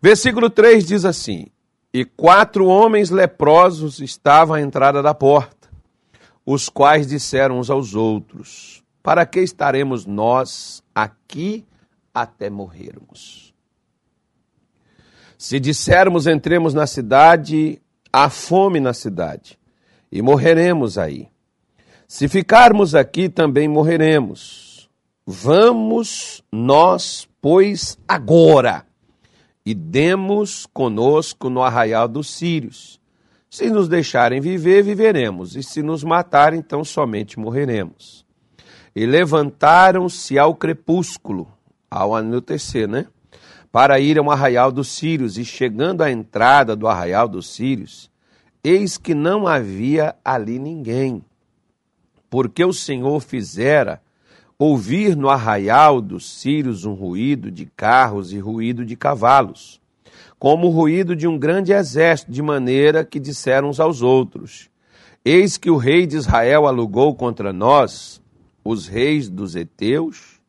Versículo 3 diz assim: E quatro homens leprosos estavam à entrada da porta, os quais disseram uns aos outros: Para que estaremos nós aqui até morrermos? Se dissermos entremos na cidade, há fome na cidade, e morreremos aí. Se ficarmos aqui, também morreremos. Vamos nós, pois, agora, e demos conosco no arraial dos sírios. Se nos deixarem viver, viveremos, e se nos matarem, então somente morreremos. E levantaram-se ao crepúsculo, ao anoitecer, né? Para ir ao arraial dos sírios, e chegando à entrada do arraial dos sírios, eis que não havia ali ninguém porque o Senhor fizera ouvir no arraial dos sírios um ruído de carros e ruído de cavalos, como o ruído de um grande exército, de maneira que disseram uns aos outros: Eis que o rei de Israel alugou contra nós os reis dos heteus,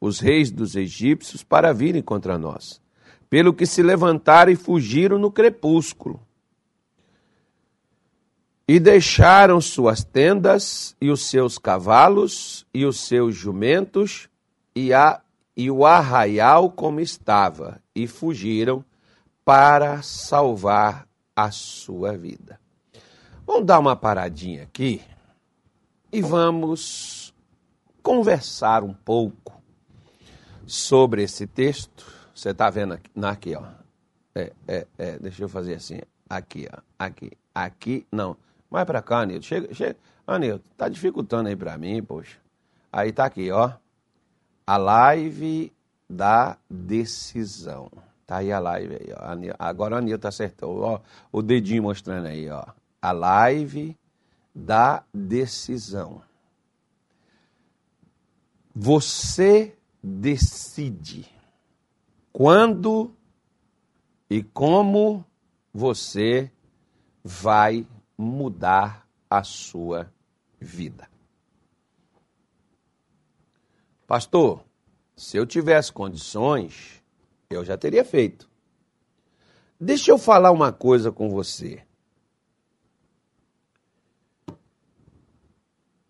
os reis dos egípcios, para virem contra nós. Pelo que se levantaram e fugiram no crepúsculo e deixaram suas tendas e os seus cavalos e os seus jumentos e, a, e o arraial como estava, e fugiram para salvar a sua vida. Vamos dar uma paradinha aqui e vamos conversar um pouco sobre esse texto. Você está vendo aqui, aqui ó. É, é, é, deixa eu fazer assim. Aqui, ó. Aqui. Aqui, não. Mais pra cá, Nilton. Chega, chega. Ah, tá dificultando aí pra mim, poxa. Aí tá aqui, ó. A live da decisão. Tá aí a live aí, ó. Agora a Nilton acertou, ó. O dedinho mostrando aí, ó. A live da decisão. Você decide quando e como você vai mudar a sua vida. Pastor, se eu tivesse condições, eu já teria feito. Deixa eu falar uma coisa com você.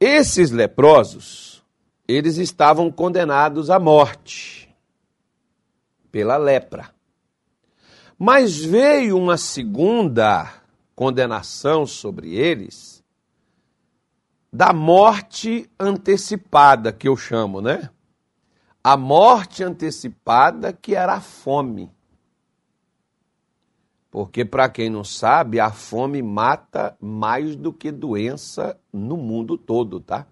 Esses leprosos, eles estavam condenados à morte pela lepra. Mas veio uma segunda condenação sobre eles da morte antecipada, que eu chamo, né? A morte antecipada que era a fome. Porque, para quem não sabe, a fome mata mais do que doença no mundo todo, tá?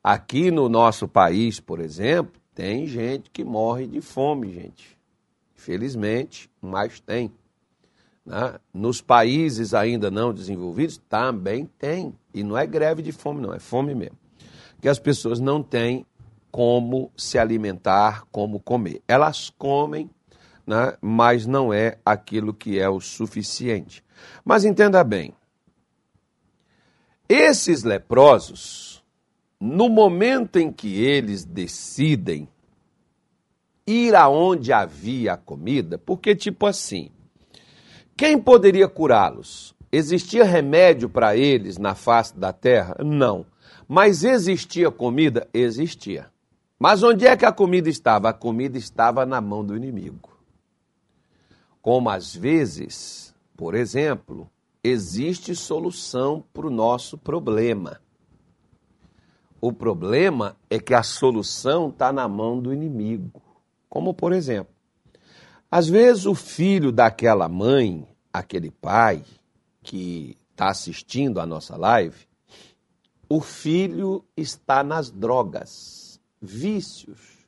Aqui no nosso país, por exemplo, tem gente que morre de fome, gente. Infelizmente, mas tem. Né? Nos países ainda não desenvolvidos, também tem. E não é greve de fome, não, é fome mesmo. Que as pessoas não têm como se alimentar, como comer. Elas comem, né? mas não é aquilo que é o suficiente. Mas entenda bem: esses leprosos, no momento em que eles decidem ir aonde havia comida, porque, tipo assim, quem poderia curá-los? Existia remédio para eles na face da terra? Não. Mas existia comida? Existia. Mas onde é que a comida estava? A comida estava na mão do inimigo. Como às vezes, por exemplo, existe solução para o nosso problema. O problema é que a solução está na mão do inimigo. Como, por exemplo, às vezes o filho daquela mãe aquele pai que está assistindo a nossa live, o filho está nas drogas, vícios,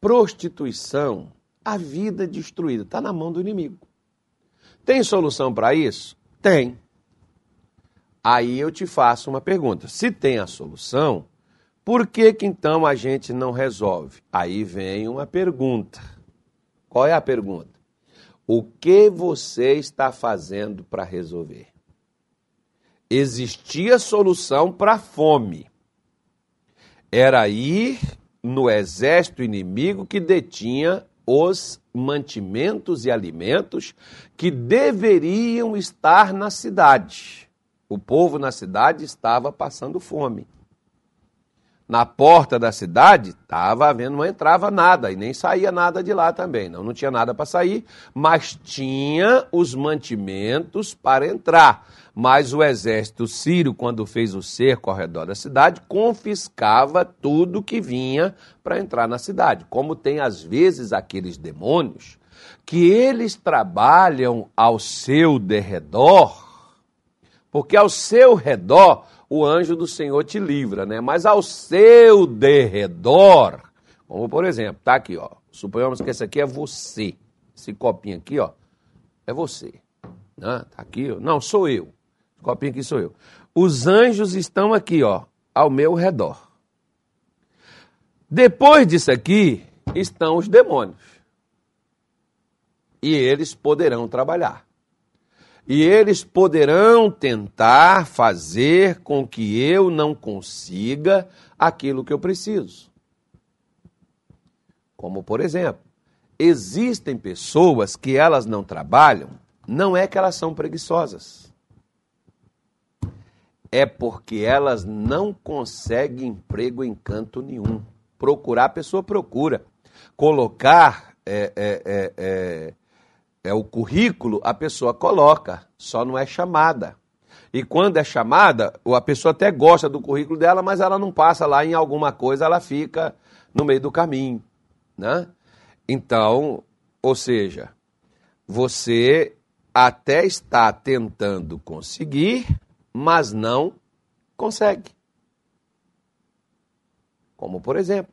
prostituição, a vida destruída, está na mão do inimigo. Tem solução para isso? Tem. Aí eu te faço uma pergunta: se tem a solução, por que, que então a gente não resolve? Aí vem uma pergunta. Qual é a pergunta? O que você está fazendo para resolver? Existia solução para a fome. Era ir no exército inimigo que detinha os mantimentos e alimentos que deveriam estar na cidade. O povo na cidade estava passando fome. Na porta da cidade estava havendo, não entrava nada e nem saía nada de lá também. Não, não tinha nada para sair, mas tinha os mantimentos para entrar. Mas o exército sírio, quando fez o cerco ao redor da cidade, confiscava tudo que vinha para entrar na cidade. Como tem às vezes aqueles demônios que eles trabalham ao seu derredor, porque ao seu redor o anjo do Senhor te livra, né? Mas ao seu derredor, como por exemplo, tá aqui, ó. Suponhamos que esse aqui é você. Esse copinho aqui, ó, é você. Né? Tá aqui, ó. Não, sou eu. Esse copinho aqui sou eu. Os anjos estão aqui, ó, ao meu redor. Depois disso aqui estão os demônios. E eles poderão trabalhar e eles poderão tentar fazer com que eu não consiga aquilo que eu preciso. Como, por exemplo, existem pessoas que elas não trabalham, não é que elas são preguiçosas. É porque elas não conseguem emprego em canto nenhum. Procurar, a pessoa procura. Colocar é, é, é, é o currículo, a pessoa coloca, só não é chamada. E quando é chamada, a pessoa até gosta do currículo dela, mas ela não passa lá em alguma coisa, ela fica no meio do caminho, né? Então, ou seja, você até está tentando conseguir, mas não consegue. Como por exemplo,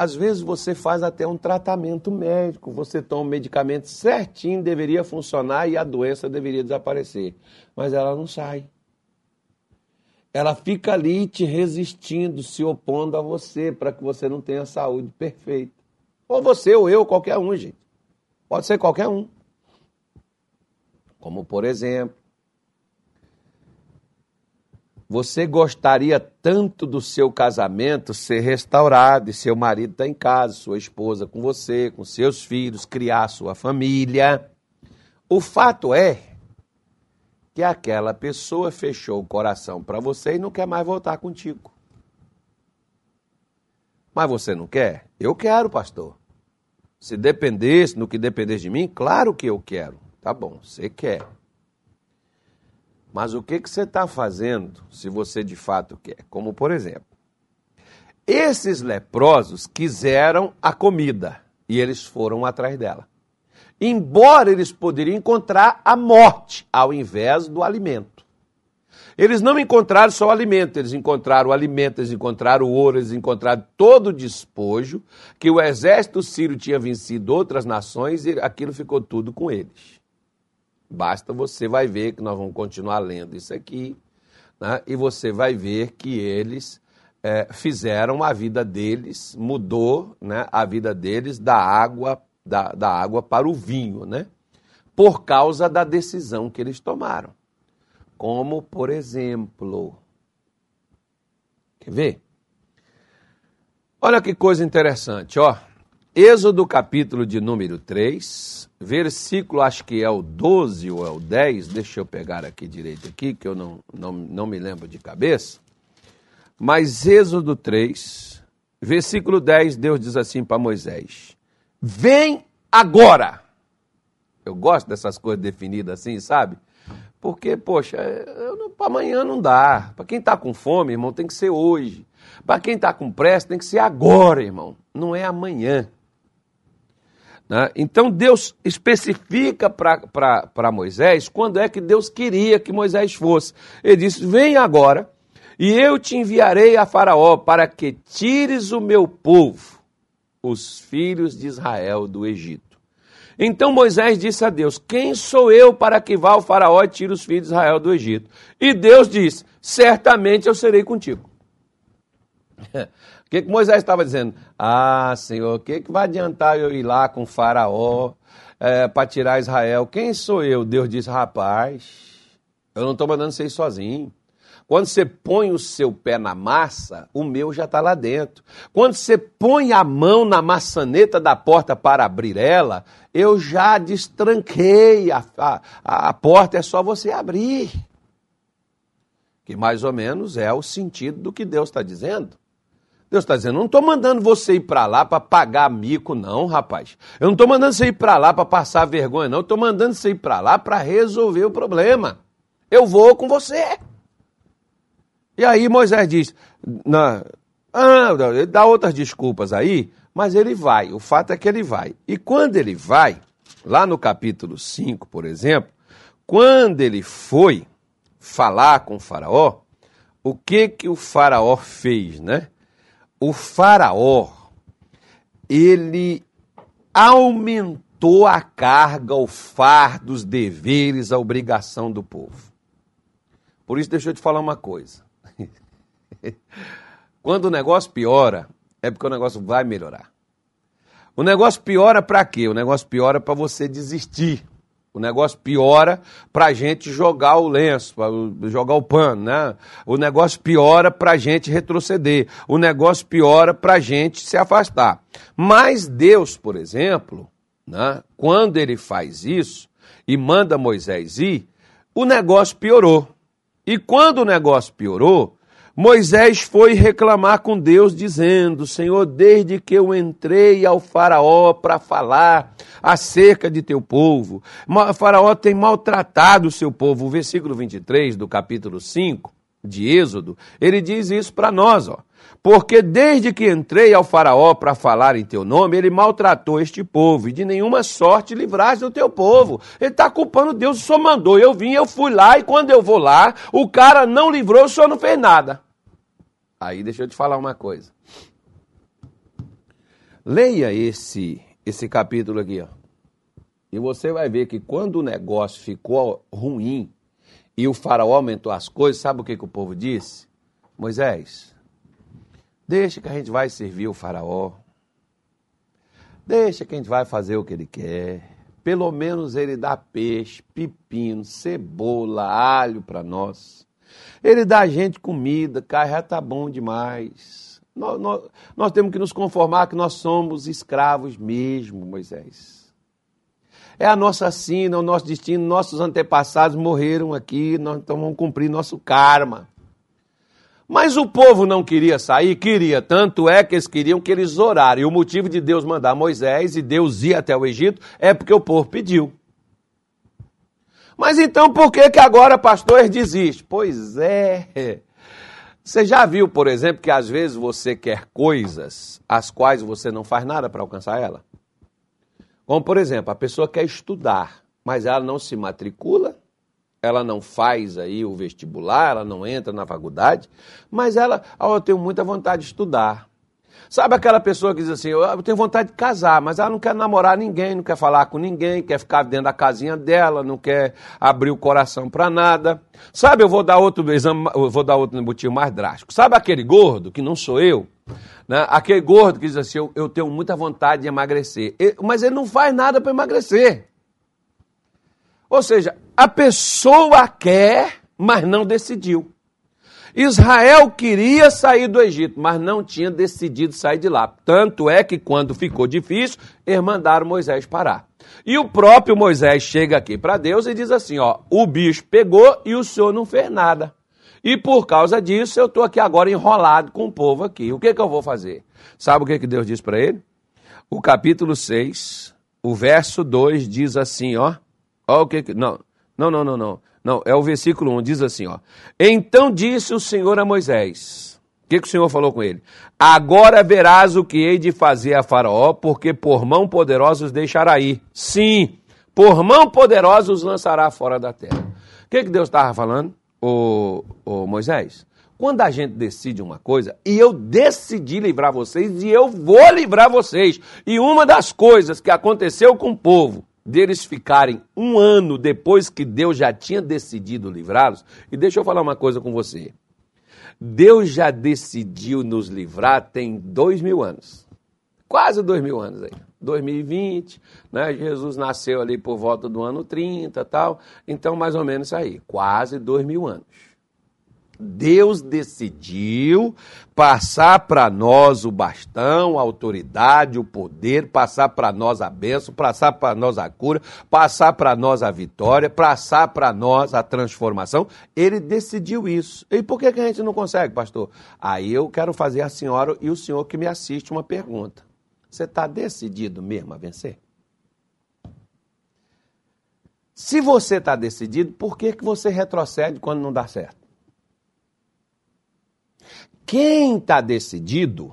às vezes você faz até um tratamento médico, você toma um medicamento certinho, deveria funcionar e a doença deveria desaparecer. Mas ela não sai. Ela fica ali te resistindo, se opondo a você, para que você não tenha saúde perfeita. Ou você, ou eu, qualquer um, gente. Pode ser qualquer um. Como, por exemplo, você gostaria tanto do seu casamento ser restaurado e seu marido está em casa, sua esposa com você, com seus filhos, criar sua família. O fato é que aquela pessoa fechou o coração para você e não quer mais voltar contigo. Mas você não quer? Eu quero, pastor. Se dependesse, no que dependesse de mim, claro que eu quero. Tá bom, você quer. Mas o que, que você está fazendo se você de fato quer? Como, por exemplo, esses leprosos quiseram a comida e eles foram atrás dela. Embora eles poderiam encontrar a morte ao invés do alimento. Eles não encontraram só o alimento, eles encontraram o alimento, eles encontraram o ouro, eles encontraram todo o despojo que o exército sírio tinha vencido outras nações e aquilo ficou tudo com eles. Basta você vai ver que nós vamos continuar lendo isso aqui, né? e você vai ver que eles é, fizeram a vida deles, mudou né, a vida deles da água, da, da água para o vinho, né? por causa da decisão que eles tomaram. Como, por exemplo, quer ver? Olha que coisa interessante, ó. Êxodo capítulo de número 3, versículo, acho que é o 12 ou é o 10, deixa eu pegar aqui direito aqui, que eu não, não, não me lembro de cabeça. Mas Êxodo 3, versículo 10, Deus diz assim para Moisés: Vem agora. Eu gosto dessas coisas definidas assim, sabe? Porque, poxa, para amanhã não dá. Para quem está com fome, irmão, tem que ser hoje. Para quem está com pressa, tem que ser agora, irmão. Não é amanhã. Né? Então Deus especifica para Moisés quando é que Deus queria que Moisés fosse. Ele disse: Vem agora, e eu te enviarei a Faraó para que tires o meu povo, os filhos de Israel, do Egito. Então Moisés disse a Deus: Quem sou eu para que vá ao Faraó e tire os filhos de Israel do Egito? E Deus disse: Certamente eu serei contigo. O que, que Moisés estava dizendo? Ah, Senhor, o que, que vai adiantar eu ir lá com Faraó é, para tirar Israel? Quem sou eu? Deus disse, rapaz, eu não estou mandando você ir sozinho. Quando você põe o seu pé na massa, o meu já está lá dentro. Quando você põe a mão na maçaneta da porta para abrir ela, eu já destranquei a, a, a porta, é só você abrir. Que mais ou menos é o sentido do que Deus está dizendo. Deus está dizendo, não estou mandando você ir para lá para pagar mico, não, rapaz. Eu não estou mandando você ir para lá para passar vergonha, não. Eu estou mandando você ir para lá para resolver o problema. Eu vou com você. E aí Moisés diz, na, ah, ele dá outras desculpas aí, mas ele vai. O fato é que ele vai. E quando ele vai, lá no capítulo 5, por exemplo, quando ele foi falar com o faraó, o que que o faraó fez, né? O faraó, ele aumentou a carga, o fardo, os deveres, a obrigação do povo. Por isso, deixa eu te falar uma coisa. Quando o negócio piora, é porque o negócio vai melhorar. O negócio piora para quê? O negócio piora para você desistir. O negócio piora para a gente jogar o lenço, jogar o pano, né? O negócio piora para a gente retroceder. O negócio piora para a gente se afastar. Mas Deus, por exemplo, né? quando ele faz isso e manda Moisés ir, o negócio piorou. E quando o negócio piorou, Moisés foi reclamar com Deus, dizendo: Senhor, desde que eu entrei ao Faraó para falar acerca de teu povo, o Faraó tem maltratado o seu povo. O versículo 23 do capítulo 5 de Êxodo, ele diz isso para nós, ó. Porque desde que entrei ao Faraó para falar em teu nome, ele maltratou este povo, e de nenhuma sorte livraste o teu povo. Ele está culpando Deus, o senhor mandou, eu vim, eu fui lá, e quando eu vou lá, o cara não livrou, o senhor não fez nada. Aí deixa eu te falar uma coisa. Leia esse esse capítulo aqui, ó. E você vai ver que quando o negócio ficou ruim e o faraó aumentou as coisas, sabe o que, que o povo disse? Moisés, deixa que a gente vai servir o faraó. Deixa que a gente vai fazer o que ele quer. Pelo menos ele dá peixe, pepino, cebola, alho para nós. Ele dá a gente comida, carro já está bom demais. Nós, nós, nós temos que nos conformar que nós somos escravos mesmo, Moisés. É a nossa sina, o nosso destino, nossos antepassados morreram aqui, nós então vamos cumprir nosso karma. Mas o povo não queria sair, queria, tanto é que eles queriam que eles oraram. E o motivo de Deus mandar Moisés e Deus ir até o Egito é porque o povo pediu. Mas então por que que agora, pastor, desiste? Pois é. Você já viu, por exemplo, que às vezes você quer coisas as quais você não faz nada para alcançar ela? Como, por exemplo, a pessoa quer estudar, mas ela não se matricula, ela não faz aí o vestibular, ela não entra na faculdade, mas ela, oh, eu tenho muita vontade de estudar. Sabe aquela pessoa que diz assim, eu tenho vontade de casar, mas ela não quer namorar ninguém, não quer falar com ninguém, quer ficar dentro da casinha dela, não quer abrir o coração para nada. Sabe, eu vou dar outro exame, eu vou dar outro motivo mais drástico. Sabe aquele gordo, que não sou eu, né? aquele gordo que diz assim, eu, eu tenho muita vontade de emagrecer, mas ele não faz nada para emagrecer. Ou seja, a pessoa quer, mas não decidiu. Israel queria sair do Egito, mas não tinha decidido sair de lá. Tanto é que quando ficou difícil, eles mandaram Moisés parar. E o próprio Moisés chega aqui para Deus e diz assim: ó, o bicho pegou e o senhor não fez nada. E por causa disso, eu estou aqui agora enrolado com o povo aqui. O que, que eu vou fazer? Sabe o que, que Deus diz para ele? O capítulo 6, o verso 2 diz assim, ó. Ó o que que. Não, não, não, não, não. Não, é o versículo 1, diz assim, ó. Então disse o Senhor a Moisés. O que, que o Senhor falou com ele? Agora verás o que hei de fazer a Faraó, porque por mão poderosa os deixará ir. Sim, por mão poderosa os lançará fora da terra. O que, que Deus estava falando, ô, ô Moisés? Quando a gente decide uma coisa, e eu decidi livrar vocês, e eu vou livrar vocês. E uma das coisas que aconteceu com o povo deles ficarem um ano depois que Deus já tinha decidido livrá-los. E deixa eu falar uma coisa com você. Deus já decidiu nos livrar tem dois mil anos. Quase dois mil anos aí. 2020, né? Jesus nasceu ali por volta do ano 30 tal. Então, mais ou menos aí. Quase dois mil anos. Deus decidiu passar para nós o bastão, a autoridade, o poder, passar para nós a bênção, passar para nós a cura, passar para nós a vitória, passar para nós a transformação. Ele decidiu isso. E por que, que a gente não consegue, pastor? Aí eu quero fazer a senhora e o senhor que me assiste uma pergunta. Você está decidido mesmo a vencer? Se você está decidido, por que, que você retrocede quando não dá certo? Quem está decidido,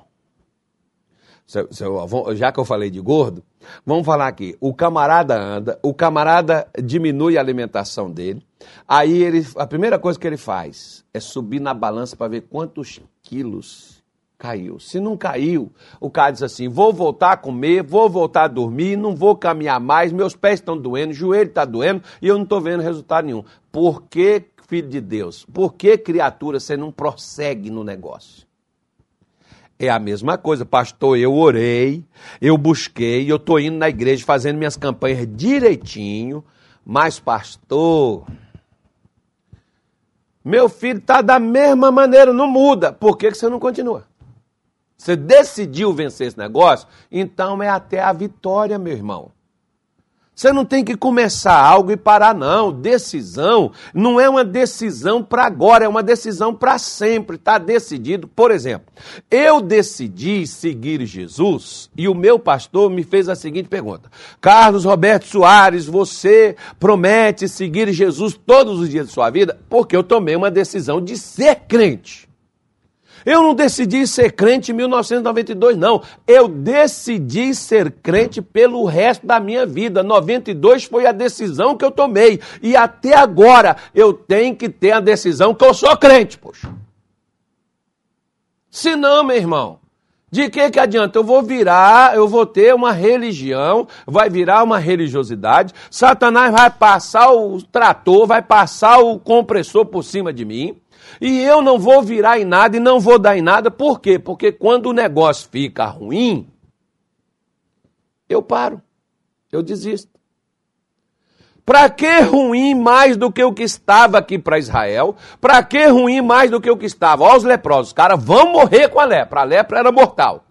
já que eu falei de gordo, vamos falar aqui. O camarada anda, o camarada diminui a alimentação dele, aí ele, a primeira coisa que ele faz é subir na balança para ver quantos quilos caiu. Se não caiu, o cara diz assim: vou voltar a comer, vou voltar a dormir, não vou caminhar mais, meus pés estão doendo, joelho está doendo e eu não estou vendo resultado nenhum. Por que filho de Deus, por que criatura você não prossegue no negócio? É a mesma coisa, pastor. Eu orei, eu busquei, eu estou indo na igreja fazendo minhas campanhas direitinho, mas, pastor, meu filho está da mesma maneira, não muda. Por que, que você não continua? Você decidiu vencer esse negócio, então é até a vitória, meu irmão. Você não tem que começar algo e parar, não. Decisão não é uma decisão para agora, é uma decisão para sempre. Está decidido. Por exemplo, eu decidi seguir Jesus e o meu pastor me fez a seguinte pergunta: Carlos Roberto Soares, você promete seguir Jesus todos os dias de sua vida? Porque eu tomei uma decisão de ser crente. Eu não decidi ser crente em 1992, não. Eu decidi ser crente pelo resto da minha vida. 92 foi a decisão que eu tomei. E até agora eu tenho que ter a decisão que eu sou crente, poxa. Se não, meu irmão, de que que adianta? Eu vou virar, eu vou ter uma religião, vai virar uma religiosidade, Satanás vai passar o trator, vai passar o compressor por cima de mim, e eu não vou virar em nada e não vou dar em nada, por quê? Porque quando o negócio fica ruim, eu paro, eu desisto. Para que ruim mais do que o que estava aqui para Israel? Para que ruim mais do que o que estava? Olha os leprosos, os caras vão morrer com a lepra. A lepra era mortal.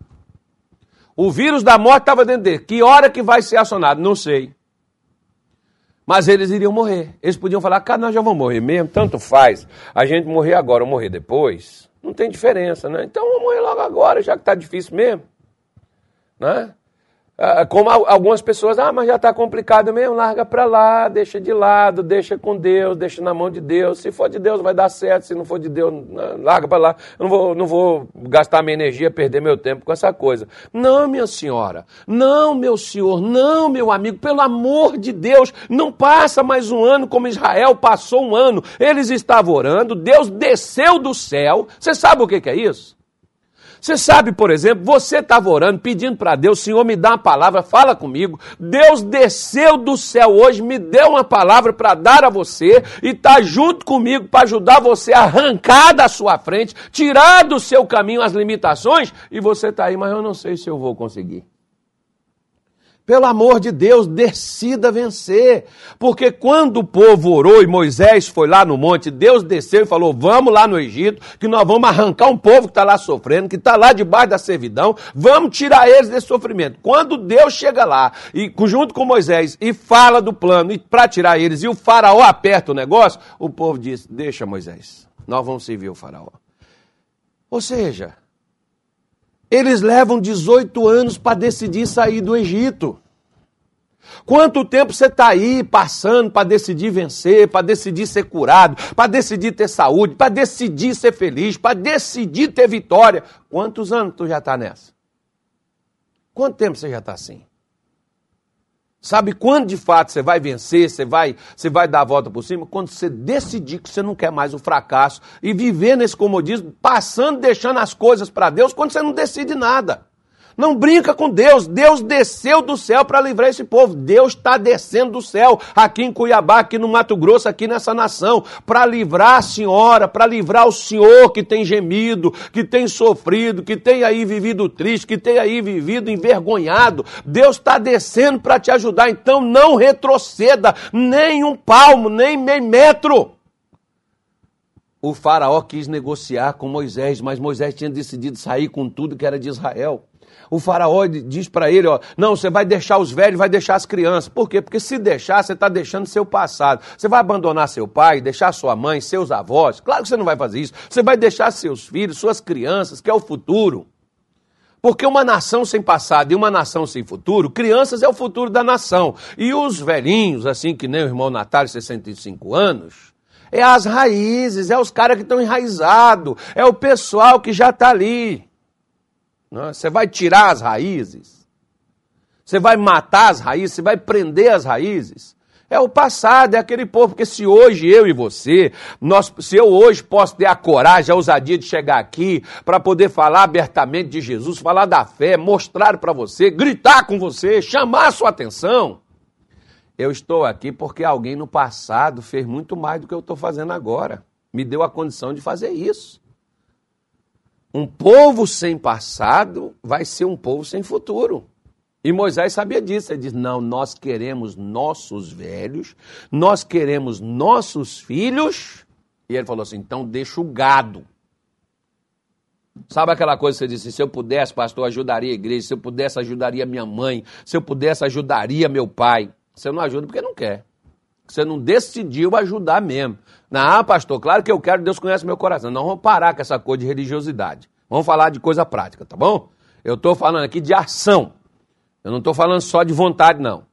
O vírus da morte estava dentro dele. Que hora que vai ser acionado? Não sei. Mas eles iriam morrer. Eles podiam falar, cara, nós já vamos morrer mesmo, tanto faz. A gente morrer agora ou morrer depois, não tem diferença, né? Então vamos morrer logo agora, já que está difícil mesmo. Né? Ah, como algumas pessoas, ah, mas já está complicado mesmo, larga para lá, deixa de lado, deixa com Deus, deixa na mão de Deus. Se for de Deus vai dar certo, se não for de Deus, larga para lá. Eu não vou, não vou gastar minha energia, perder meu tempo com essa coisa. Não, minha senhora, não, meu senhor, não, meu amigo, pelo amor de Deus, não passa mais um ano como Israel passou um ano. Eles estavam orando, Deus desceu do céu. Você sabe o que, que é isso? Você sabe, por exemplo, você estava orando, pedindo para Deus, Senhor, me dá uma palavra, fala comigo. Deus desceu do céu hoje, me deu uma palavra para dar a você e está junto comigo para ajudar você a arrancar da sua frente, tirar do seu caminho as limitações e você está aí, mas eu não sei se eu vou conseguir. Pelo amor de Deus, decida vencer. Porque quando o povo orou e Moisés foi lá no monte, Deus desceu e falou: Vamos lá no Egito, que nós vamos arrancar um povo que está lá sofrendo, que está lá debaixo da servidão, vamos tirar eles desse sofrimento. Quando Deus chega lá, e junto com Moisés, e fala do plano para tirar eles, e o faraó aperta o negócio, o povo diz: Deixa Moisés, nós vamos servir o faraó. Ou seja, eles levam 18 anos para decidir sair do Egito. Quanto tempo você está aí passando para decidir vencer, para decidir ser curado, para decidir ter saúde, para decidir ser feliz, para decidir ter vitória? Quantos anos tu já está nessa? Quanto tempo você já está assim? Sabe quando de fato você vai vencer, você vai, você vai dar a volta por cima? Quando você decidir que você não quer mais o fracasso e viver nesse comodismo, passando, deixando as coisas para Deus, quando você não decide nada. Não brinca com Deus. Deus desceu do céu para livrar esse povo. Deus está descendo do céu aqui em Cuiabá, aqui no Mato Grosso, aqui nessa nação, para livrar a senhora, para livrar o senhor que tem gemido, que tem sofrido, que tem aí vivido triste, que tem aí vivido envergonhado. Deus está descendo para te ajudar. Então não retroceda nem um palmo, nem meio metro. o faraó quis negociar com Moisés, mas Moisés tinha decidido sair com tudo que era de Israel. O faraó diz para ele, ó, não, você vai deixar os velhos, vai deixar as crianças. Por quê? Porque se deixar, você está deixando seu passado. Você vai abandonar seu pai, deixar sua mãe, seus avós. Claro que você não vai fazer isso. Você vai deixar seus filhos, suas crianças, que é o futuro. Porque uma nação sem passado e uma nação sem futuro, crianças é o futuro da nação. E os velhinhos, assim que nem o irmão Natália, 65 anos, é as raízes, é os caras que estão enraizados, é o pessoal que já está ali. É? Você vai tirar as raízes, você vai matar as raízes, você vai prender as raízes. É o passado, é aquele povo, porque se hoje eu e você, nós, se eu hoje posso ter a coragem, a ousadia de chegar aqui para poder falar abertamente de Jesus, falar da fé, mostrar para você, gritar com você, chamar a sua atenção, eu estou aqui porque alguém no passado fez muito mais do que eu estou fazendo agora. Me deu a condição de fazer isso. Um povo sem passado vai ser um povo sem futuro. E Moisés sabia disso. Ele diz: Não, nós queremos nossos velhos, nós queremos nossos filhos. E ele falou assim: Então deixa o gado. Sabe aquela coisa que você disse: Se eu pudesse, pastor, ajudaria a igreja. Se eu pudesse, ajudaria minha mãe. Se eu pudesse, ajudaria meu pai. Você não ajuda porque não quer. Você não decidiu ajudar mesmo. Não, pastor, claro que eu quero, Deus conhece meu coração. Não vamos parar com essa coisa de religiosidade. Vamos falar de coisa prática, tá bom? Eu estou falando aqui de ação. Eu não estou falando só de vontade, não.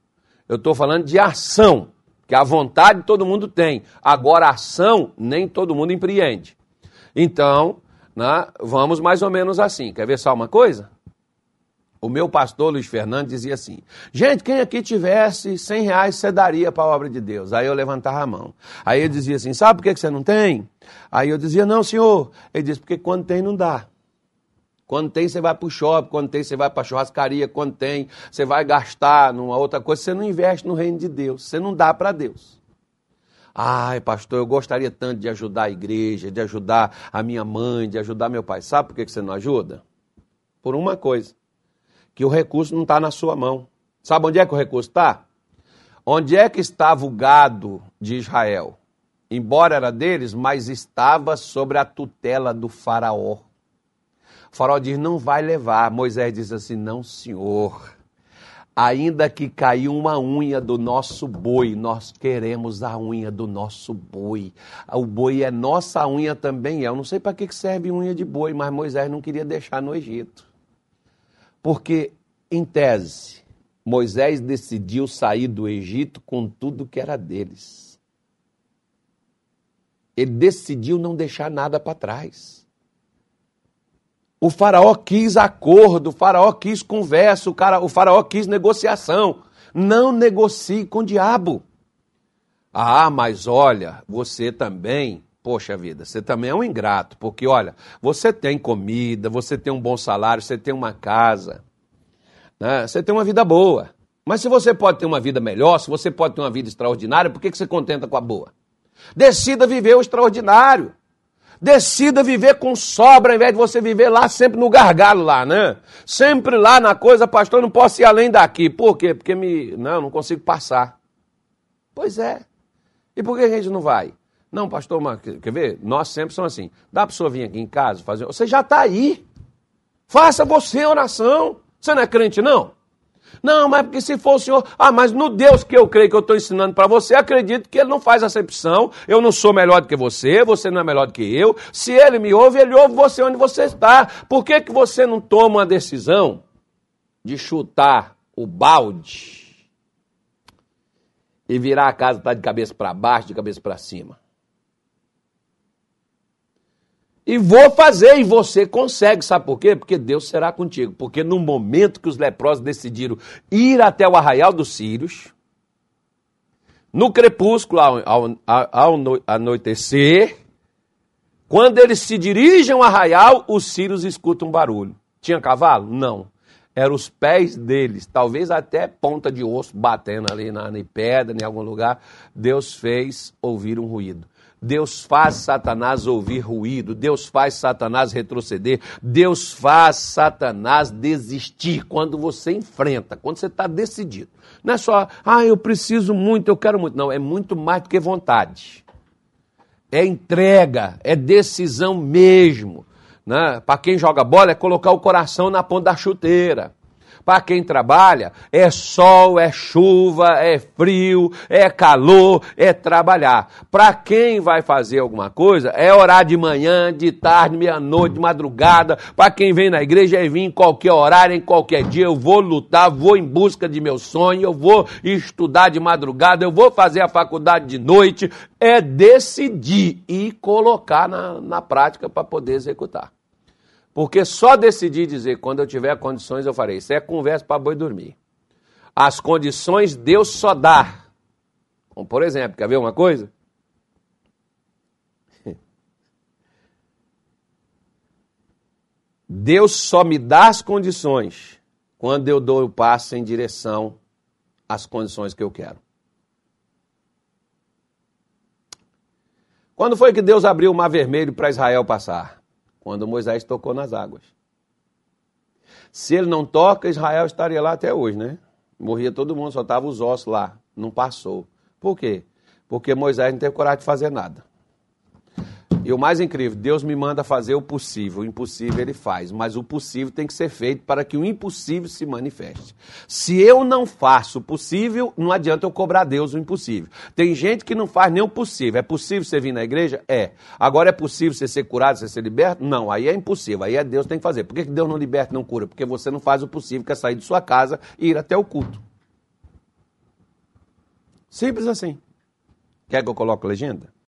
Eu estou falando de ação. Que a vontade todo mundo tem. Agora, ação nem todo mundo empreende. Então, né, vamos mais ou menos assim. Quer ver só uma coisa? O meu pastor Luiz Fernando dizia assim: gente, quem aqui tivesse 100 reais você daria para a obra de Deus? Aí eu levantava a mão. Aí ele dizia assim: sabe por que você não tem? Aí eu dizia: não, senhor. Ele disse: porque quando tem, não dá. Quando tem, você vai para o shopping, quando tem, você vai para a churrascaria, quando tem, você vai gastar numa outra coisa, você não investe no reino de Deus, você não dá para Deus. Ai, pastor, eu gostaria tanto de ajudar a igreja, de ajudar a minha mãe, de ajudar meu pai. Sabe por que você não ajuda? Por uma coisa que o recurso não está na sua mão. Sabe onde é que o recurso está? Onde é que estava o gado de Israel? Embora era deles, mas estava sobre a tutela do faraó. O faraó diz, não vai levar. Moisés diz assim, não senhor. Ainda que caiu uma unha do nosso boi, nós queremos a unha do nosso boi. O boi é nossa unha também. Eu não sei para que serve unha de boi, mas Moisés não queria deixar no Egito. Porque, em tese, Moisés decidiu sair do Egito com tudo que era deles. Ele decidiu não deixar nada para trás. O faraó quis acordo, o faraó quis conversa, o, cara, o faraó quis negociação. Não negocie com o diabo. Ah, mas olha, você também Poxa vida, você também é um ingrato, porque olha, você tem comida, você tem um bom salário, você tem uma casa, né? você tem uma vida boa. Mas se você pode ter uma vida melhor, se você pode ter uma vida extraordinária, por que, que você contenta com a boa? Decida viver o extraordinário. Decida viver com sobra, ao invés de você viver lá sempre no gargalo lá, né? Sempre lá na coisa, pastor, não posso ir além daqui. Por quê? Porque me. Não, não consigo passar. Pois é. E por que a gente não vai? Não, pastor, mas, quer ver? Nós sempre somos assim. Dá para senhor vir aqui em casa fazer. Você já está aí. Faça você oração. Você não é crente, não? Não, mas porque se for o senhor. Ah, mas no Deus que eu creio que eu estou ensinando para você, acredito que ele não faz acepção. Eu não sou melhor do que você, você não é melhor do que eu. Se ele me ouve, ele ouve você onde você está. Por que, que você não toma uma decisão de chutar o balde e virar a casa para de cabeça para baixo, de cabeça para cima? E vou fazer, e você consegue, sabe por quê? Porque Deus será contigo. Porque no momento que os leprosos decidiram ir até o arraial dos Sírios, no crepúsculo, ao, ao, ao anoitecer, quando eles se dirigem ao arraial, os sírios escutam um barulho. Tinha cavalo? Não. Eram os pés deles, talvez até ponta de osso batendo ali na, na pedra, em algum lugar. Deus fez ouvir um ruído. Deus faz Satanás ouvir ruído, Deus faz Satanás retroceder, Deus faz Satanás desistir quando você enfrenta, quando você está decidido. Não é só, ah, eu preciso muito, eu quero muito. Não, é muito mais do que vontade. é entrega, é decisão mesmo. Né? Para quem joga bola, é colocar o coração na ponta da chuteira. Para quem trabalha, é sol, é chuva, é frio, é calor, é trabalhar. Para quem vai fazer alguma coisa, é orar de manhã, de tarde, meia-noite, de madrugada. Para quem vem na igreja, é vir em qualquer horário, em qualquer dia. Eu vou lutar, vou em busca de meu sonho, eu vou estudar de madrugada, eu vou fazer a faculdade de noite. É decidir e colocar na, na prática para poder executar. Porque só decidi dizer, quando eu tiver condições, eu farei. Isso é conversa para boi dormir. As condições Deus só dá. Como, por exemplo, quer ver uma coisa? Deus só me dá as condições quando eu dou o passo em direção às condições que eu quero. Quando foi que Deus abriu o mar vermelho para Israel passar? Quando Moisés tocou nas águas. Se ele não toca, Israel estaria lá até hoje, né? Morria todo mundo, só estavam os ossos lá, não passou. Por quê? Porque Moisés não teve coragem de fazer nada. E o mais incrível, Deus me manda fazer o possível, o impossível ele faz, mas o possível tem que ser feito para que o impossível se manifeste. Se eu não faço o possível, não adianta eu cobrar Deus o impossível. Tem gente que não faz nem o possível. É possível você vir na igreja? É. Agora é possível você ser curado, você ser liberto? Não, aí é impossível, aí é Deus que tem que fazer. Por que Deus não liberta e não cura? Porque você não faz o possível, que é sair de sua casa e ir até o culto. Simples assim. Quer que eu coloque legenda?